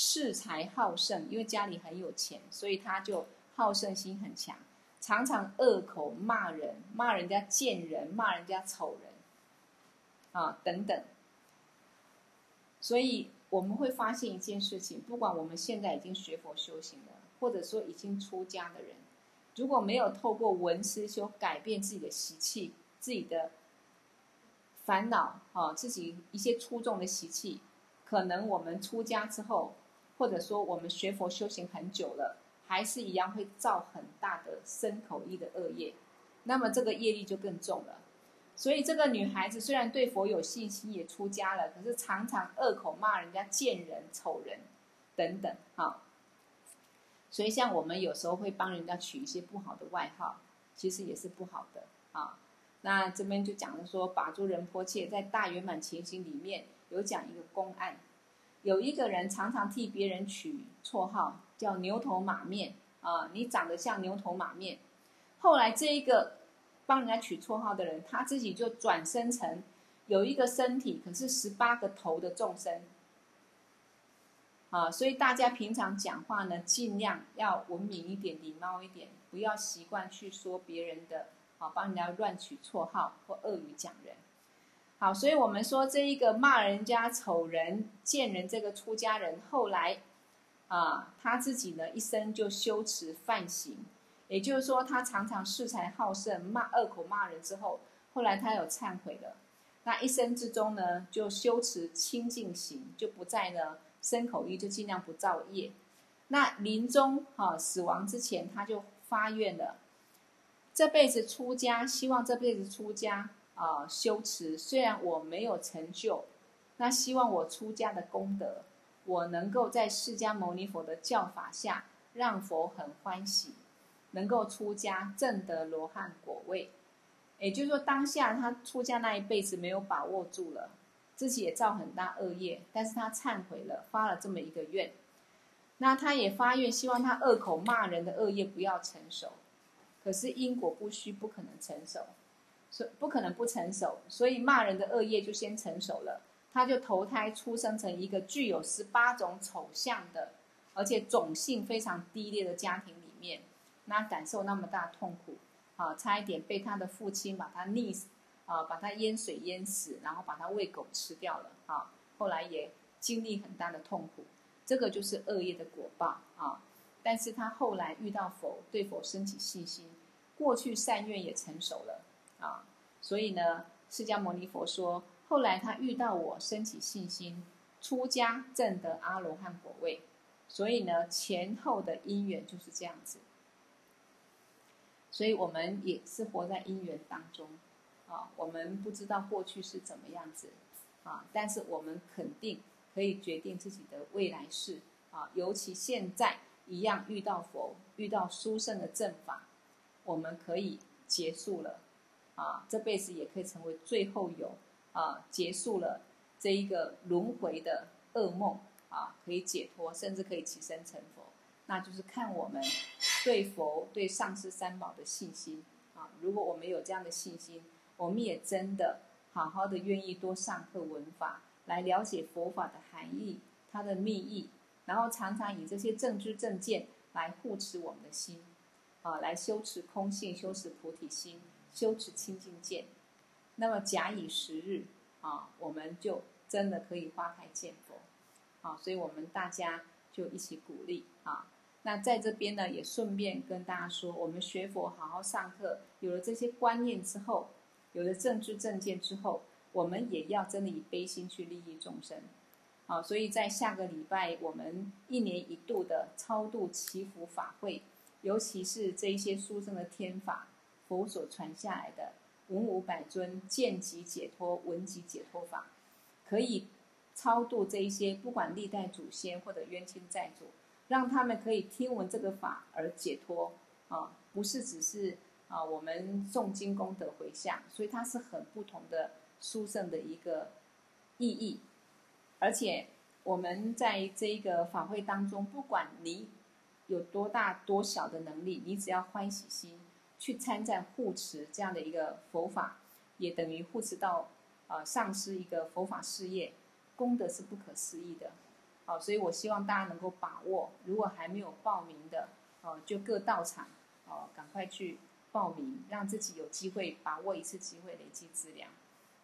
恃才好胜，因为家里很有钱，所以他就好胜心很强，常常恶口骂人，骂人家贱人，骂人家丑人，啊等等。所以我们会发现一件事情：不管我们现在已经学佛修行了，或者说已经出家的人，如果没有透过闻思修改变自己的习气、自己的烦恼啊，自己一些粗重的习气。可能我们出家之后，或者说我们学佛修行很久了，还是一样会造很大的身口意的恶业，那么这个业力就更重了。所以这个女孩子虽然对佛有信心，也出家了，可是常常恶口骂人家贱人、丑人等等，哈。所以像我们有时候会帮人家取一些不好的外号，其实也是不好的啊。那这边就讲了说，把诸仁波切在大圆满前行里面。有讲一个公案，有一个人常常替别人取绰号，叫牛头马面啊，你长得像牛头马面。后来这一个帮人家取绰号的人，他自己就转生成有一个身体，可是十八个头的众生啊。所以大家平常讲话呢，尽量要文明一点、礼貌一点，不要习惯去说别人的啊，帮人家乱取绰号或恶语讲人。好，所以我们说这一个骂人家丑人、贱人，这个出家人后来，啊，他自己呢一生就修持犯行，也就是说他常常恃才好胜、骂恶口骂人之后，后来他有忏悔了，那一生之中呢就修持清净行，就不再呢身口意就尽量不造业。那临终哈、啊、死亡之前，他就发愿了，这辈子出家，希望这辈子出家。啊，修持虽然我没有成就，那希望我出家的功德，我能够在释迦牟尼佛的教法下，让佛很欢喜，能够出家证得罗汉果位。也就是说，当下他出家那一辈子没有把握住了，自己也造很大恶业，但是他忏悔了，发了这么一个愿。那他也发愿，希望他恶口骂人的恶业不要成熟。可是因果不虚，不可能成熟，所不可能不成熟，所以骂人的恶业就先成熟了。他就投胎出生成一个具有十八种丑相的，而且种性非常低劣的家庭里面，那感受那么大痛苦，啊，差一点被他的父亲把他溺死，啊，把他淹水淹死，然后把他喂狗吃掉了，啊，后来也经历很大的痛苦。这个就是恶业的果报啊！但是他后来遇到佛，对佛升起信心，过去善愿也成熟了啊！所以呢，释迦牟尼佛说，后来他遇到我，升起信心，出家证得阿罗汉果位。所以呢，前后的因缘就是这样子。所以我们也是活在因缘当中啊！我们不知道过去是怎么样子啊，但是我们肯定。可以决定自己的未来事啊，尤其现在一样遇到佛，遇到殊胜的正法，我们可以结束了啊，这辈子也可以成为最后有啊，结束了这一个轮回的噩梦啊，可以解脱，甚至可以起身成佛，那就是看我们对佛、对上师三宝的信心啊。如果我们有这样的信心，我们也真的好好的愿意多上课闻法。来了解佛法的含义，它的密意，然后常常以这些正知正见来护持我们的心，啊，来修持空性，修持菩提心，修持清净见。那么假以时日，啊，我们就真的可以花开见佛，啊，所以我们大家就一起鼓励啊。那在这边呢，也顺便跟大家说，我们学佛好好上课，有了这些观念之后，有了正知正见之后。我们也要真的以悲心去利益众生，好，所以在下个礼拜，我们一年一度的超度祈福法会，尤其是这一些书生的天法，佛所传下来的文武百尊见即解脱、闻即解脱法，可以超度这一些不管历代祖先或者冤亲债主，让他们可以听闻这个法而解脱啊，不是只是啊我们诵经功德回向，所以它是很不同的。殊胜的一个意义，而且我们在这一个法会当中，不管你有多大多小的能力，你只要欢喜心去参赞护持这样的一个佛法，也等于护持到呃上师一个佛法事业，功德是不可思议的。好，所以我希望大家能够把握，如果还没有报名的，哦，就各到场，哦，赶快去报名，让自己有机会把握一次机会，累积资粮。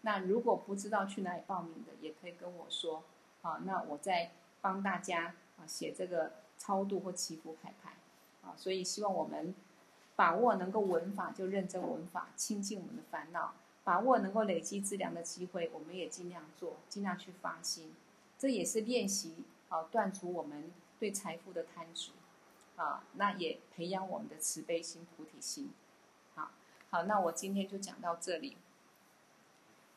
那如果不知道去哪里报名的，也可以跟我说，啊，那我再帮大家啊写这个超度或祈福牌牌，啊，所以希望我们把握能够闻法就认真闻法，清净我们的烦恼；把握能够累积资粮的机会，我们也尽量做，尽量去发心，这也是练习啊断除我们对财富的贪执，啊，那也培养我们的慈悲心、菩提心。好，好，那我今天就讲到这里。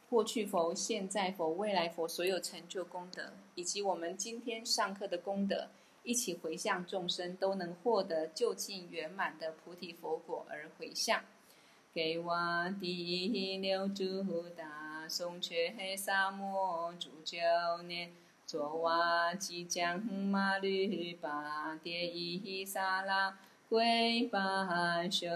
过去佛、现在佛、未来佛所有成就功德，以及我们今天上课的功德，一起回向众生，都能获得究竟圆满的菩提佛果而回向。给我第六祖大颂却萨摩诸九年，作瓦吉将马律巴迭伊萨拉归巴修。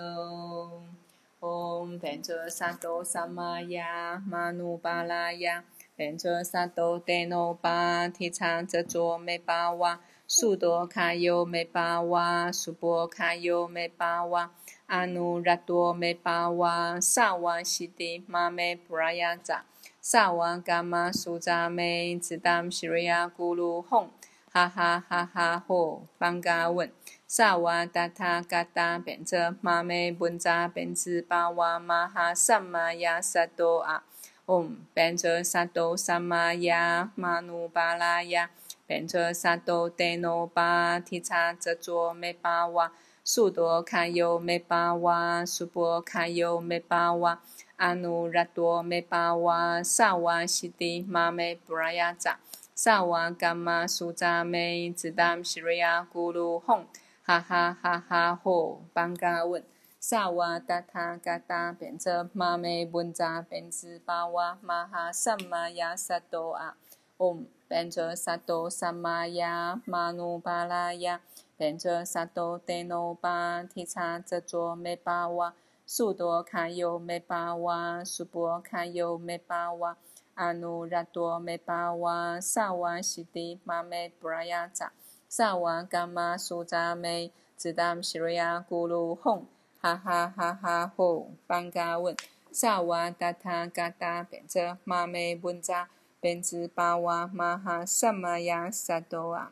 唵，变作萨埵萨玛雅玛努巴拉雅，变作萨埵德耨巴提叉遮卓美巴哇，苏多卡尤美巴哇，苏波卡尤美巴哇，阿努拉多美巴哇，萨瓦西迪玛美布拉雅扎，萨瓦伽玛苏扎美，兹达西瑞亚咕噜吽，哈哈哈哈吼，邦嘎稳。萨瓦达他嘎达变则玛美本扎变兹巴哇玛哈萨玛雅萨多阿，唵变则萨埵萨玛雅玛努巴拉雅，变则萨埵德耨巴提叉遮卓美巴哇，苏多卡尤美巴哇，苏波卡尤美巴哇，阿努拉多美巴哇，萨瓦西迪玛美布拉雅扎，萨瓦伽玛苏扎美，兹达西瑞亚咕噜吽。哈哈哈哈！吼，邦嘎问，萨瓦达他嘎达变则玛美文扎变兹巴瓦玛哈萨玛亚萨多阿，唵变则萨多萨玛雅玛努巴拉雅，变则萨多德诺巴提查则卓美巴瓦，苏多卡尤美巴瓦，苏波卡尤美巴瓦，阿努拉多美巴瓦，萨瓦西迪玛美布拉雅扎，萨瓦伽玛苏扎美，兹达西瑞亚咕噜吽。哈哈哈哈！吼，班嘎问，萨瓦达他嘎达变则玛美文扎变兹巴瓦马哈萨玛亚萨多啊。